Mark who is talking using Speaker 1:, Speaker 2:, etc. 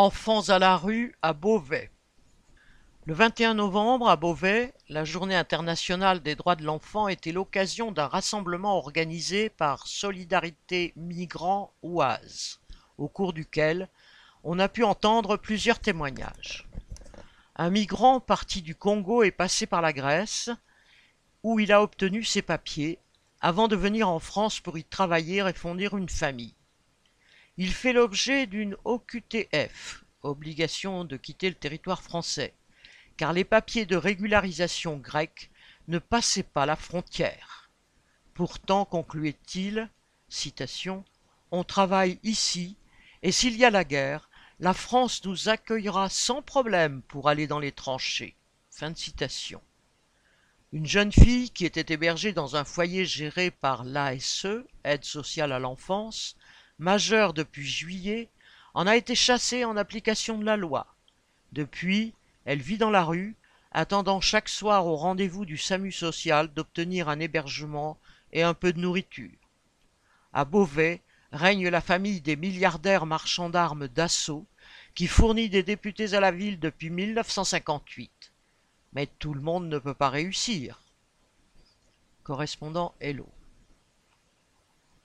Speaker 1: Enfants à la rue à Beauvais. Le 21 novembre, à Beauvais, la Journée internationale des droits de l'enfant était l'occasion d'un rassemblement organisé par Solidarité Migrants Oise, au cours duquel on a pu entendre plusieurs témoignages. Un migrant parti du Congo est passé par la Grèce, où il a obtenu ses papiers, avant de venir en France pour y travailler et fonder une famille. Il fait l'objet d'une OQTF, obligation de quitter le territoire français, car les papiers de régularisation grecs ne passaient pas la frontière. Pourtant, concluait-il, citation, on travaille ici, et s'il y a la guerre, la France nous accueillera sans problème pour aller dans les tranchées. Fin de citation. Une jeune fille qui était hébergée dans un foyer géré par l'ASE, Aide sociale à l'enfance, majeure depuis juillet, en a été chassée en application de la loi. Depuis, elle vit dans la rue, attendant chaque soir au rendez-vous du SAMU social d'obtenir un hébergement et un peu de nourriture. À Beauvais règne la famille des milliardaires marchands d'armes d'assaut qui fournit des députés à la ville depuis 1958. Mais tout le monde ne peut pas réussir. Correspondant Hello.